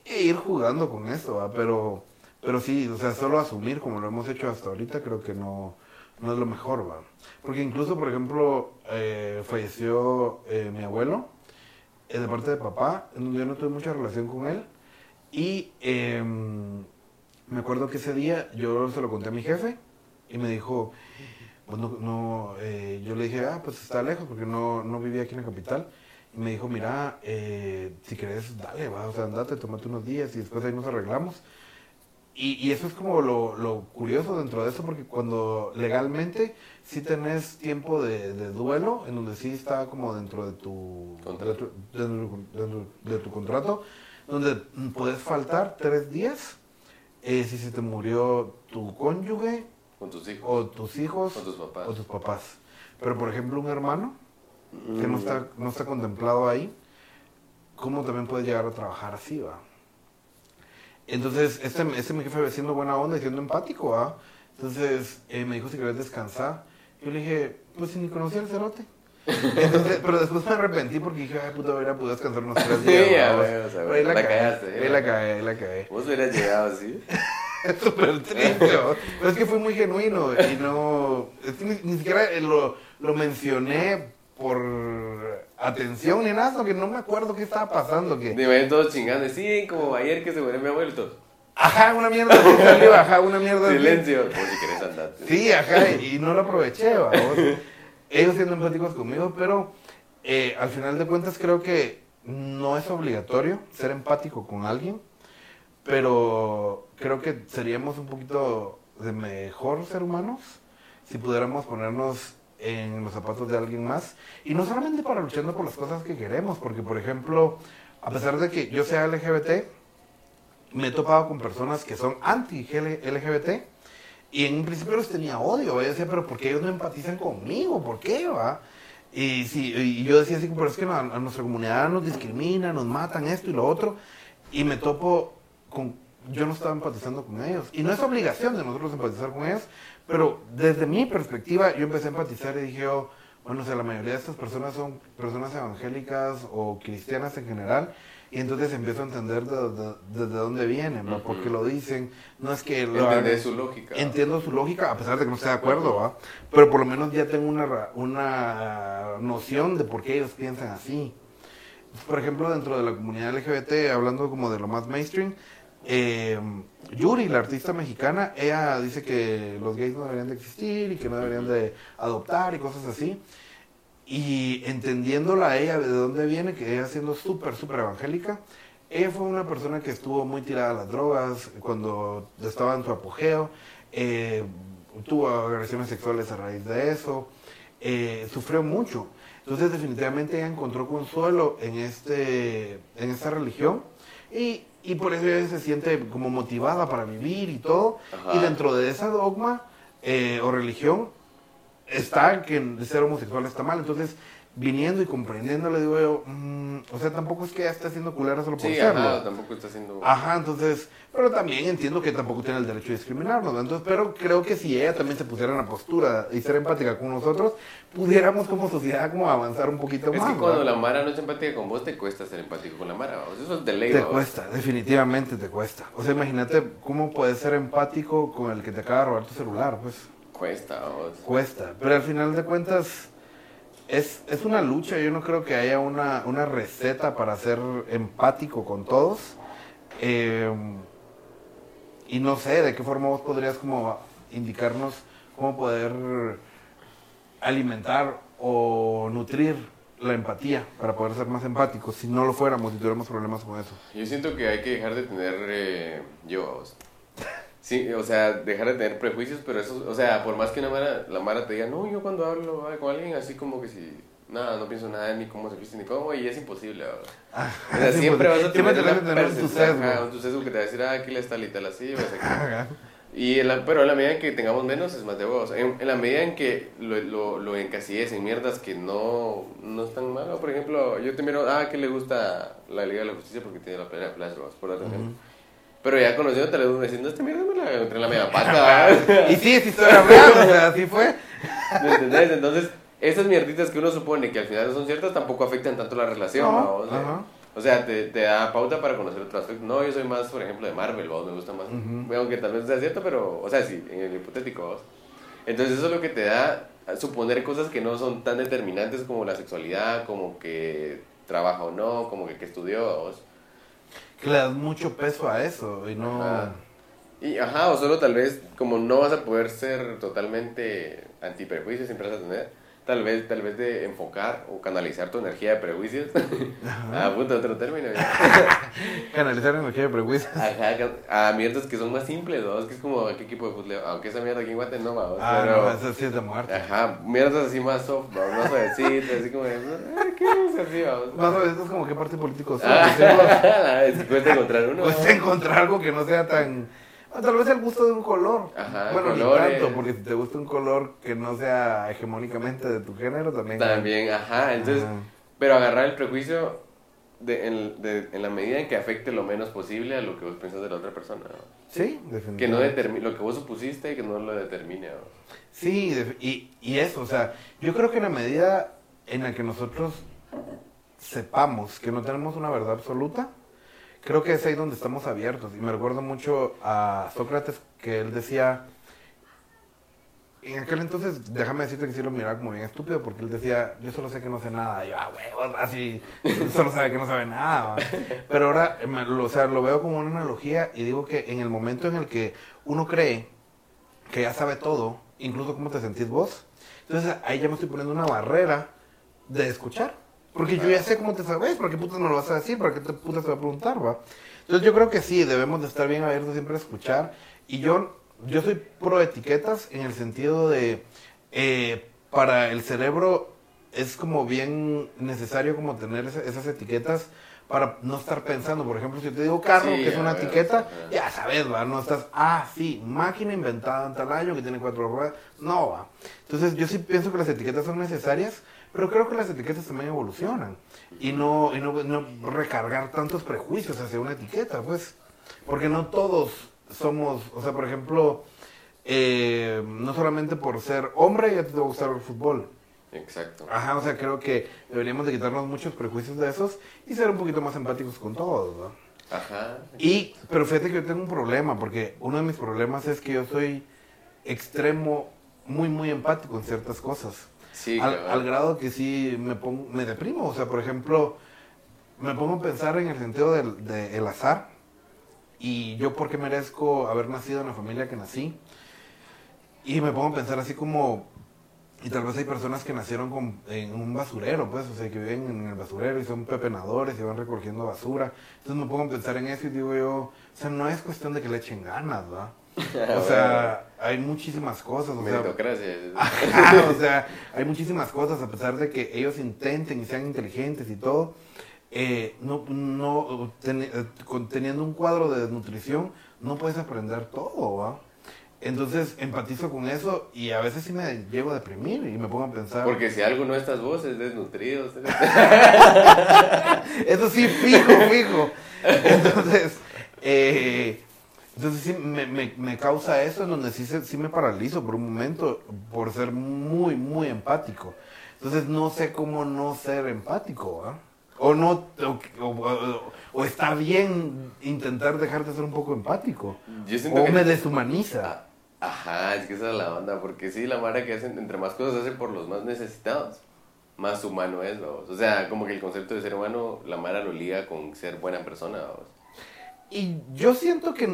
ir jugando con eso, ¿va? pero pero sí, o sea, solo asumir como lo hemos hecho hasta ahorita creo que no, no es lo mejor, ¿va? Porque incluso, por ejemplo, eh, falleció eh, mi abuelo, eh, de parte de papá, yo no tuve mucha relación con él. Y eh, me acuerdo que ese día yo se lo conté a mi jefe y me dijo, pues no, no, eh, yo le dije, ah, pues está lejos porque no, no vivía aquí en la capital. Me dijo, mira, eh, si querés, dale, va, o sea, andate, tomate unos días y después ahí nos arreglamos. Y, y eso es como lo, lo curioso dentro de eso, porque cuando legalmente sí tenés tiempo de, de duelo, en donde sí está como dentro de tu, Contrato. de tu- dentro- dentro de tu contrato, donde puedes faltar tres días eh, si se te murió tu cónyuge Con tus hijos. o tus hijos O tus papás. o tus papás. Pero por ejemplo un hermano que no está, no está contemplado ahí, ¿cómo también puedes llegar a trabajar así, va? Entonces, este, este mi jefe siendo buena onda y siendo empático, ¿va? Entonces, eh, me dijo si querés descansar. Yo le dije, pues si ni conocía el cerote. Entonces, pero después me arrepentí porque dije, ay, puta, hubiera podido descansar unos tres días. Sí, ya, o sea, ahí la, la cagaste, ahí la cagué, ahí la cagué. Vos hubieras llegado así. Es súper triste, pero es que fue muy genuino y no, es que ni, ni siquiera lo, lo mencioné por atención ni nada, que no me acuerdo qué estaba pasando, que, Me ven todos chingando. Sí, como ayer que se murió mi todos, ajá, una mierda así salió, ajá, una mierda. Silencio. Vos si querés andarte. Sí, ajá, y no lo aproveché, ¿va? Ellos siendo empáticos conmigo, pero eh, al final de cuentas creo que no es obligatorio ser empático con alguien, pero creo que seríamos un poquito de mejor ser humanos si pudiéramos ponernos en los zapatos de alguien más y no solamente para luchando por las cosas que queremos, porque por ejemplo, a pesar de que yo sea LGBT, me he topado con personas que son anti-LGBT Y en un principio los tenía odio, yo decía, pero ¿por qué ellos no empatizan conmigo? ¿Por qué, va? Y, sí, y yo decía así, pero es que a, a nuestra comunidad nos discriminan, nos matan esto y lo otro. Y me topo con, yo no estaba empatizando con ellos. Y no es obligación de nosotros empatizar con ellos, pero desde mi perspectiva yo empecé a empatizar y dije, oh, bueno, o sea, la mayoría de estas personas son personas evangélicas o cristianas en general, y entonces empiezo a entender desde de, dónde vienen, ¿no? por qué lo dicen. No es que lo su lógica. Entiendo su lógica, a pesar de que no esté de acuerdo, ¿va? Pero por lo menos ya tengo una, una noción de por qué ellos piensan así. Por ejemplo, dentro de la comunidad LGBT, hablando como de lo más mainstream, eh, Yuri, la artista mexicana, ella dice que los gays no deberían de existir y que no deberían de adoptar y cosas así. Y entendiéndola a ella de dónde viene, que ella siendo súper, súper evangélica, ella fue una persona que estuvo muy tirada a las drogas cuando estaba en su apogeo, eh, tuvo agresiones sexuales a raíz de eso, eh, sufrió mucho. Entonces definitivamente ella encontró consuelo en, este, en esta religión y, y por eso ella se siente como motivada para vivir y todo. Y dentro de esa dogma eh, o religión, está que ser homosexual está mal. Entonces, viniendo y comprendiendo, le digo yo, mm, o sea, tampoco es que ella esté haciendo culera solo por sí, serlo. Ajá, tampoco está haciendo... Ajá, entonces, pero también entiendo que tampoco tiene el derecho de discriminarnos, ¿no? Entonces, pero creo que si ella también se pusiera en la postura y ser empática con nosotros, pudiéramos como sociedad como avanzar un poquito es más. Es que cuando ¿verdad? la Mara no es empática con vos, te cuesta ser empático con la Mara, o sea, eso es de ley. Te cuesta, definitivamente te cuesta. O sea, imagínate cómo puedes ser empático con el que te acaba de robar tu celular, pues. Cuesta, vos. Cuesta, pero al final de cuentas es, es una lucha, yo no creo que haya una, una receta para ser empático con todos. Eh, y no sé, de qué forma vos podrías como indicarnos cómo poder alimentar o nutrir la empatía para poder ser más empáticos si no lo fuéramos y tuviéramos problemas con eso. Yo siento que hay que dejar de tener eh, yo. Sí, o sea, dejar de tener prejuicios, pero eso, o sea, por más que una mara, la Mara te diga, no, yo cuando hablo con alguien, así como que si, nada, no pienso nada ni cómo se viste ni cómo, y es imposible, ¿verdad? o sea, siempre vas a tener, que una tener tu percepción, sesgo. ajá, tu sesgo que te va a decir, ah, aquí está tal y tal así, o sea, que- y en la- pero en la medida en que tengamos menos es más de vos. En, en la medida en que lo, lo, lo encasilles en mierdas que no, no están mal. Por ejemplo, yo te miro, ah, que le gusta la Liga de la Justicia porque tiene la pelea de Flash, por atención. Pero ya conociendo te lo diciendo, esta mierda me la encontré en la media pata. Y sí, es historia real, o sea, así fue. ¿Me entendés? Entonces, esas mierditas que uno supone que al final no son ciertas tampoco afectan tanto la relación, No, ¿no? O sea, ajá. o sea, te, te da pauta para conocer otros aspectos. No, yo soy más, por ejemplo, de Marvel, ¿vos? me gusta más. Ujú. Aunque tal vez sea cierto, pero, o sea, sí, en el hipotético, ¿vos? Entonces, eso es lo que te da a suponer cosas que no son tan determinantes como la sexualidad, como que trabaja o no, como que, que estudió, ¿vos? Que le das mucho peso a eso y no... Y, ajá, o solo tal vez, como no vas a poder ser totalmente antiprejuicios, siempre vas a tener, tal vez, tal vez de enfocar o canalizar tu energía de prejuicios. ah, puta, otro término. Canalizar energía de prejuicios. Ajá, a mierdas que son más simples, ¿no? Es que es como, ¿a qué equipo de fútbol? Aunque esa mierda aquí en Guate no, ¿no? Ah, Pero, no, eso sí es de muerte. Ajá, mierdas así más soft, ¿no? Más suavecitas, así como, de, "Ay, ¿qué vamos así, vamos? Más o menos es como qué parte político. Ah, si cuesta encontrar uno. Cuesta encontrar algo que no sea tan... o tal vez el gusto de un color. Ajá, bueno, colores. ni tanto, porque si te gusta un color que no sea hegemónicamente de tu género, también... También, ajá, entonces, Ajá. pero agarrar el prejuicio de, en, de- en la medida en que afecte lo menos posible a lo que vos pensás de la otra persona, ¿no? Sí, Que no definitivamente. determine, lo que vos supusiste y que no lo determine, ¿no? Sí, y, y eso, o sea, yo creo que en la medida en la que nosotros sepamos que no tenemos una verdad absoluta, creo que es ahí donde estamos abiertos. Y me recuerdo mucho a Sócrates que él decía, en aquel entonces, déjame decirte que sí lo miraba como bien estúpido, porque él decía, yo solo sé que no sé nada. Y yo, ah, huevos, así, solo sabe que no sabe nada. ¿va?". Pero ahora, lo- o sea, lo veo como una analogía y digo que en el momento en el que uno cree que ya sabe todo, incluso cómo te sentís vos. Entonces ahí ya me estoy poniendo una barrera de escuchar. Porque yo ya sé cómo te sabes, ¿para qué putas no lo vas a decir? ¿Para qué te putas te va a preguntar, va? Entonces yo creo que sí, debemos de estar bien abiertos siempre a escuchar. Y yo, yo soy pro etiquetas en el sentido de, eh, para el cerebro es como bien necesario como tener esa- esas etiquetas para no estar pensando. Por ejemplo, si te digo carro, Sí, que es una veo, etiqueta, ya sabes, va, no estás, ah, sí, máquina inventada en tal año que tiene cuatro ruedas. No, va. Entonces, yo sí pienso que las etiquetas son necesarias, pero creo que las etiquetas también evolucionan. Y no, y no, no recargar tantos prejuicios hacia una etiqueta, pues. Porque no todos somos, o sea, por ejemplo, eh, no solamente por ser hombre ya te va a gustar el fútbol. Exacto. Ajá, o sea, creo que deberíamos de quitarnos muchos prejuicios de esos y ser un poquito más empáticos con todos, ¿no? Ajá. Y, pero fíjate que yo tengo un problema, porque uno de mis problemas es que yo soy extremo, muy, muy empático en ciertas cosas. Sí, al, cabal. al grado que sí me pongo, me deprimo, o sea, por ejemplo, me pongo a pensar en el sentido del de el azar y yo porque merezco haber nacido en la familia que nací y me pongo a pensar así como y tal vez hay personas que nacieron con- en un basurero, pues, o sea, que viven en el basurero y son pepenadores y van recogiendo basura. Entonces me pongo a pensar en eso y digo yo, o sea, no es cuestión de que le echen ganas, ¿va? O sea, hay muchísimas cosas, o sea, Meritocracia. O sea, hay muchísimas cosas, a pesar de que ellos intenten y sean inteligentes y todo, eh, no, no, ten- eh, teniendo un cuadro de desnutrición, no puedes aprender todo, ¿va? Entonces empatizo con eso y a veces sí me llevo a deprimir y me pongo a pensar. Porque si algo no estás vos, es desnutrido. Eso sí, fijo, fijo. Entonces, eh, entonces sí me, me- me causa eso en donde sí, se- sí me paralizo por un momento por ser muy, muy empático. Entonces no sé cómo no ser empático, ¿ah? O no, o, o- está bien intentar dejar de ser un poco empático. Yo siento O que... me deshumaniza. Ah, Ajá, es que esa es la onda, porque sí, la mara que hacen, entre más cosas hacen por los más necesitados, más humano es, vamos. O sea, como que el concepto de ser humano, la mara lo liga con ser buena persona, vamos. Y yo siento que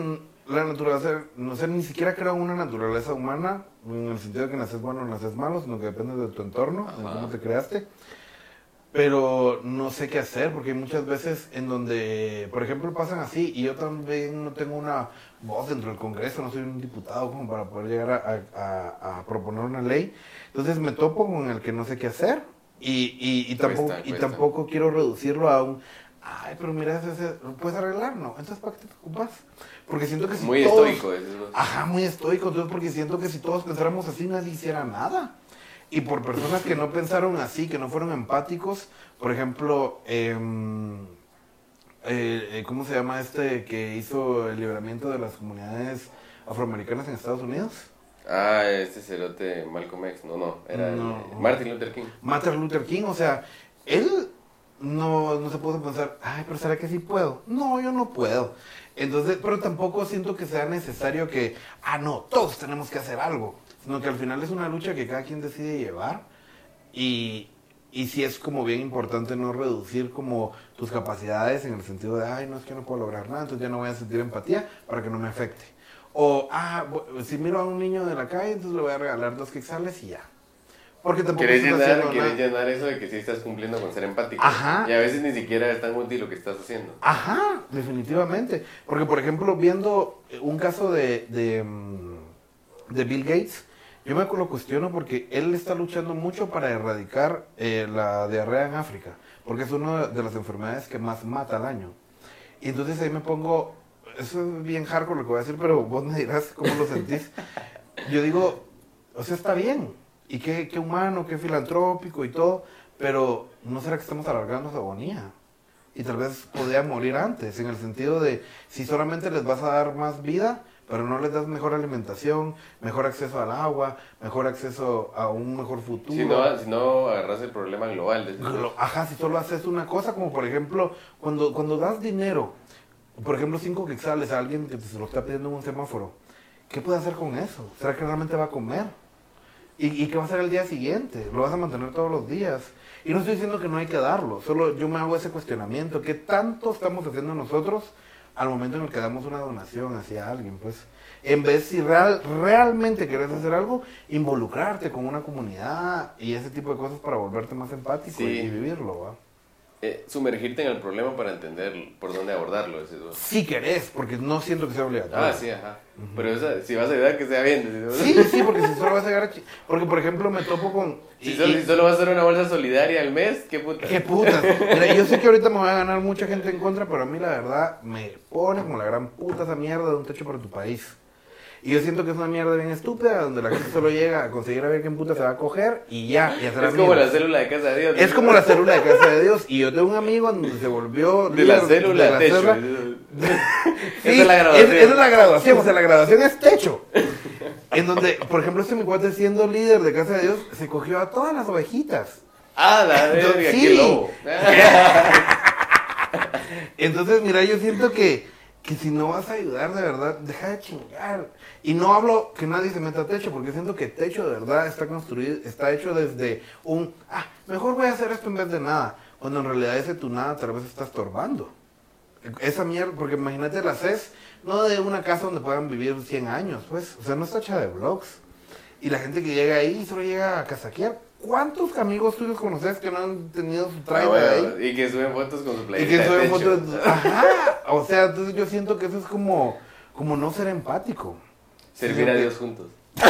la naturaleza, no sé, ni siquiera creo una naturaleza humana, en el sentido de que naces bueno o naces malo, sino que depende de tu entorno, de cómo te creaste. Pero no sé qué hacer, porque hay muchas veces en donde, por ejemplo, pasan así, y yo también no tengo una voz dentro del Congreso, no soy un diputado como para poder llegar a, a- a proponer una ley. Entonces me topo con el que no sé qué hacer, y, y, y tampoco, Cuesta, y tampoco quiero reducirlo a un, ay, pero mira, lo puedes arreglar, ¿no? Entonces, ¿para qué te ocupas? Porque siento que si Muy todos- estoico, es lo- Ajá, muy estoico, entonces porque siento que si todos pensáramos así nadie hiciera nada. Y por personas que no pensaron así, que no fueron empáticos, por ejemplo, em, eh, eh, ¿cómo se llama este que hizo el liberamiento de las comunidades afroamericanas en Estados Unidos? Ah, este cerote Malcolm X, no, no, era el-. Martin Luther King. Martin Luther King, o sea, él no, no se puso a pensar, ay, pero ¿será que sí puedo? No, yo no puedo. Entonces, pero tampoco siento que sea necesario que, ah, no, todos tenemos que hacer algo, sino que al final es una lucha que cada quien decide llevar y, y sí es como bien importante no reducir como tus capacidades en el sentido de, ay, no es que no puedo lograr nada, entonces ya no voy a sentir empatía para que no me afecte. O, ah, si miro a un niño de la calle, entonces le voy a regalar dos quexales y ya. Porque tampoco ¿Quieres llenar, quieres llenar eso de que sí estás cumpliendo con ser empático? Ajá. Y a veces ni siquiera es tan útil lo que estás haciendo. Ajá, definitivamente. Porque, por ejemplo, viendo eh, un caso de, de, mm, de Bill Gates, yo me lo cuestiono porque él está luchando mucho para erradicar eh, la diarrea en África, porque es una de las enfermedades que más mata al año. Y entonces ahí me pongo, eso es bien hardcore lo que voy a decir, pero vos me dirás cómo lo sentís. Yo digo, o sea, está bien, y qué, qué humano, qué filantrópico y todo, pero ¿no será que estamos alargando su agonía? y tal vez podría morir antes, en el sentido de si solamente les vas a dar más vida, pero no les das mejor alimentación, mejor acceso al agua, mejor acceso a un mejor futuro. Si no, si no agarras el problema global. Ajá, si solo haces una cosa, como por ejemplo, cuando, cuando das dinero, por ejemplo, cinco quetzales a alguien que te se lo está pidiendo en un semáforo, ¿qué puede hacer con eso? ¿Será que realmente va a comer? ¿Y, ¿Y qué va a hacer el día siguiente? ¿Lo vas a mantener todos los días? Y no estoy diciendo que no hay que darlo, solo yo me hago ese cuestionamiento. ¿Qué tanto estamos haciendo nosotros al momento en el que damos una donación hacia alguien? Pues, en vez si real, realmente querés hacer algo, involucrarte con una comunidad y ese tipo de cosas para volverte más empático Sí. y, y vivirlo, ¿va? Eh, sumergirte en el problema para entender por dónde abordarlo. Si querés, porque no siento que sea obligatorio. Ah, sí, ajá. Pero esa, si vas a ayudar, que sea bien. Sí, sí, porque si solo vas a llegar a... chi- Porque, por ejemplo, me topo con... Si y- solo, y- si solo vas a hacer una bolsa solidaria al mes, qué puta. ¡Qué putas! Mira, yo sé que ahorita me va a ganar mucha gente en contra, pero a mí la verdad me pone como la gran puta esa mierda de un techo para tu país. Y yo siento que es una mierda bien estúpida, donde la gente solo llega a conseguir a ver quién puta se va a coger y ya, y hacer Es como la célula de casa de Dios. Es como la célula de casa de Dios. Y yo tengo un amigo donde se volvió... De la célula de de techo. célula. Esa Sí, es la graduación. esa es la graduación, o sea, la graduación es techo. En donde, por ejemplo, este mi cuate siendo líder de Casa de Dios, se cogió a todas las ovejitas. Ah, la verga, Sí. qué lobo. Entonces, mira, yo siento que, que si no vas a ayudar de verdad, deja de chingar. Y no hablo que nadie se meta a techo, porque siento que techo de verdad está construido, está hecho desde un, ah, mejor voy a hacer esto en vez de nada. Cuando en realidad ese tu nada tal vez está estorbando. Esa mierda, porque imagínate la CES, no de una casa donde puedan vivir 100 años, pues. O sea, no está hecha de blogs. Y la gente que llega ahí solo llega a casaquear. ¿Cuántos amigos tuyos conoces que no han tenido su Ah, trailer bueno, ahí? Y que suben fotos con su Y playera. que de suben fotos. Ajá. O sea, entonces yo siento que eso es como, como no ser empático. Servir a Dios juntos.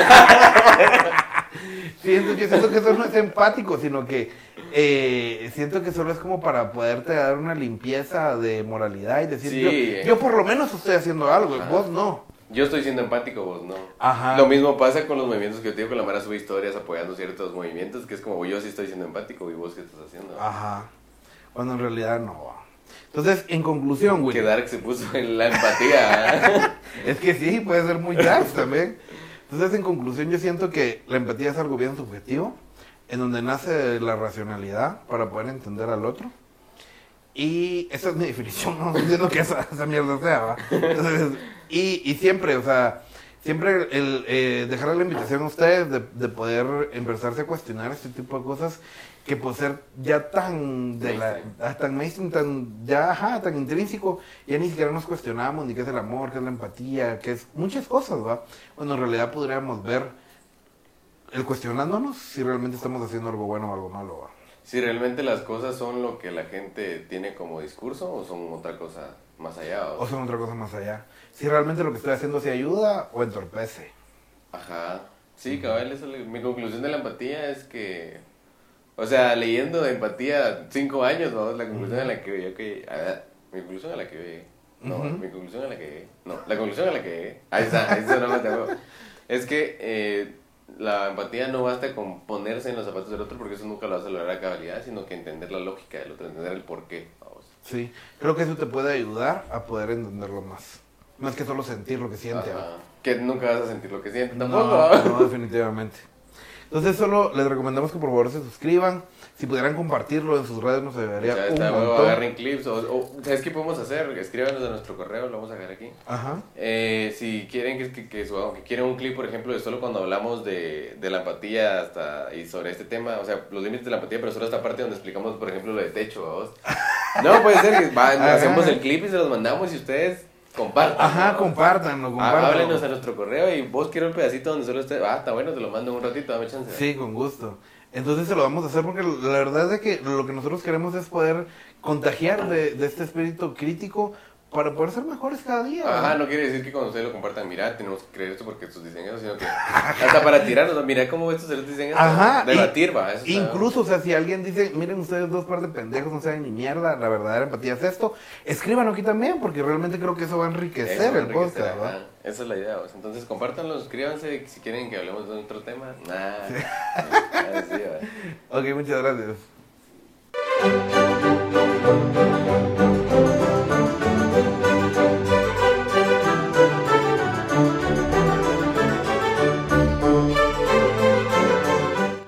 Siento, yo siento que eso no es empático, sino que eh, siento que solo es como para poderte dar una limpieza de moralidad y decir, Sí, yo, eh. yo por lo menos estoy haciendo algo, Ajá. vos no. Yo estoy siendo empático, vos no. Ajá. Lo mismo pasa con los movimientos que yo te digo, que la Mara sube historias apoyando ciertos movimientos, que es como yo sí estoy siendo empático y vos qué estás haciendo. Ajá. Cuando en realidad no. Entonces, en conclusión, güey. Que Dark se puso en la empatía. Es que sí, puede ser muy dark también. Entonces, en conclusión, yo siento que la empatía es algo bien subjetivo, en donde nace la racionalidad para poder entender al otro. Y esa es mi definición, no entiendo que esa, esa mierda sea, ¿va? Entonces, y, y siempre, o sea, siempre el eh, dejar la invitación a ustedes de, de poder empezarse a cuestionar este tipo de cosas que por ser ya tan de la, tan mainstream, tan ya ajá, tan intrínseco, ya ni siquiera nos cuestionamos ni qué es el amor, qué es la empatía, qué es muchas cosas, ¿va? Cuando en realidad podríamos ver el cuestionándonos si realmente estamos haciendo algo bueno o algo malo, ¿va? si realmente las cosas son lo que la gente tiene como discurso o son otra cosa más allá. o- O son otra cosa más allá. Si realmente lo que estoy haciendo se ayuda o entorpece. Ajá. Sí, cabal, eso es mi conclusión de la empatía es que, o sea, leyendo de empatía cinco años, vamos, la conclusión a la que que, ah, mi conclusión a la que llegué. No, mi conclusión a la que llegué. No, la conclusión a la que llegué. Ahí está, ahí está, no me tengo. Es que eh, la empatía no basta con ponerse en los zapatos del otro porque eso nunca lo vas a lograr a cabalidad, sino que entender la lógica del otro, entender el porqué. Vamos. Sí, creo que eso te puede ayudar a poder entenderlo más. Más que solo sentir lo que siente. Que nunca vas a sentir lo que sientes No, tampoco. no, definitivamente. Entonces solo les recomendamos que por favor se suscriban. Si pudieran compartirlo en sus redes nos ayudaría Ya un está, huevo, montón. agarren clips o, o- ¿sabes qué podemos hacer? Escríbanos a nuestro correo, lo vamos a dejar aquí. Ajá. Eh, si quieren que, que, que que quieren un clip, por ejemplo, de solo cuando hablamos de, de la empatía hasta y sobre este tema, o sea, los límites de la empatía, pero solo esta parte donde explicamos, por ejemplo, lo de techo, ¿vamos? No, puede ser que va, hacemos el clip y se los mandamos y ustedes compartan. Ajá, compártanlo, compártanlo. Háblenos a nuestro correo y vos quiero el pedacito donde solo esté. Ah, está bueno, te lo mando en un ratito, dame chance. Sí, con gusto. Entonces se lo vamos a hacer porque la verdad es que lo que nosotros queremos es poder contagiar de, de este espíritu crítico para poder ser mejores cada día. Ajá, no quiere decir que cuando ustedes lo compartan, mira, tenemos que creer esto porque tus diseños, sino que hasta para tirarnos, mira cómo estos cerotes dicen esto. Ajá, Debatir, va. eso Incluso, o sea, si alguien dice, miren ustedes dos par de pendejos, no saben ni mierda, la verdadera empatía es esto, escríbanlo aquí también, porque realmente creo que eso va a enriquecer Eso, el enriquecer, podcast, ajá. Esa es la idea, pues. Entonces, compártanlo, suscríbanse si quieren que hablemos de otro tema. Nah. Así, va. Ok, muchas gracias.